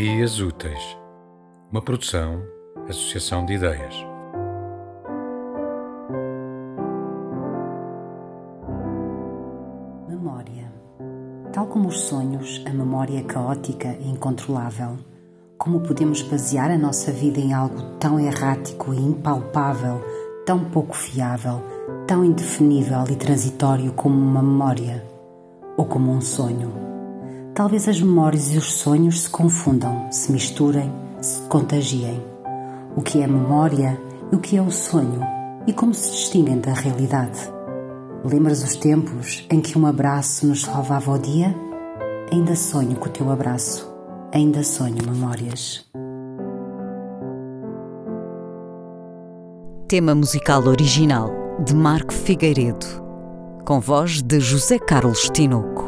Memórias Úteis, uma produção, associação de ideias. Memória. Tal como os sonhos, a memória é caótica e incontrolável. Como podemos basear a nossa vida em algo tão errático e impalpável, tão pouco fiável, tão indefinível e transitório como uma memória ou como um sonho? Talvez as memórias e os sonhos se confundam, se misturem, se contagiem. O que é memória e o que é o sonho e como se distinguem da realidade. Lembras os tempos em que um abraço nos salvava o dia? Ainda sonho com o teu abraço, ainda sonho memórias. Tema musical original de Marco Figueiredo, com voz de José Carlos Tinoco.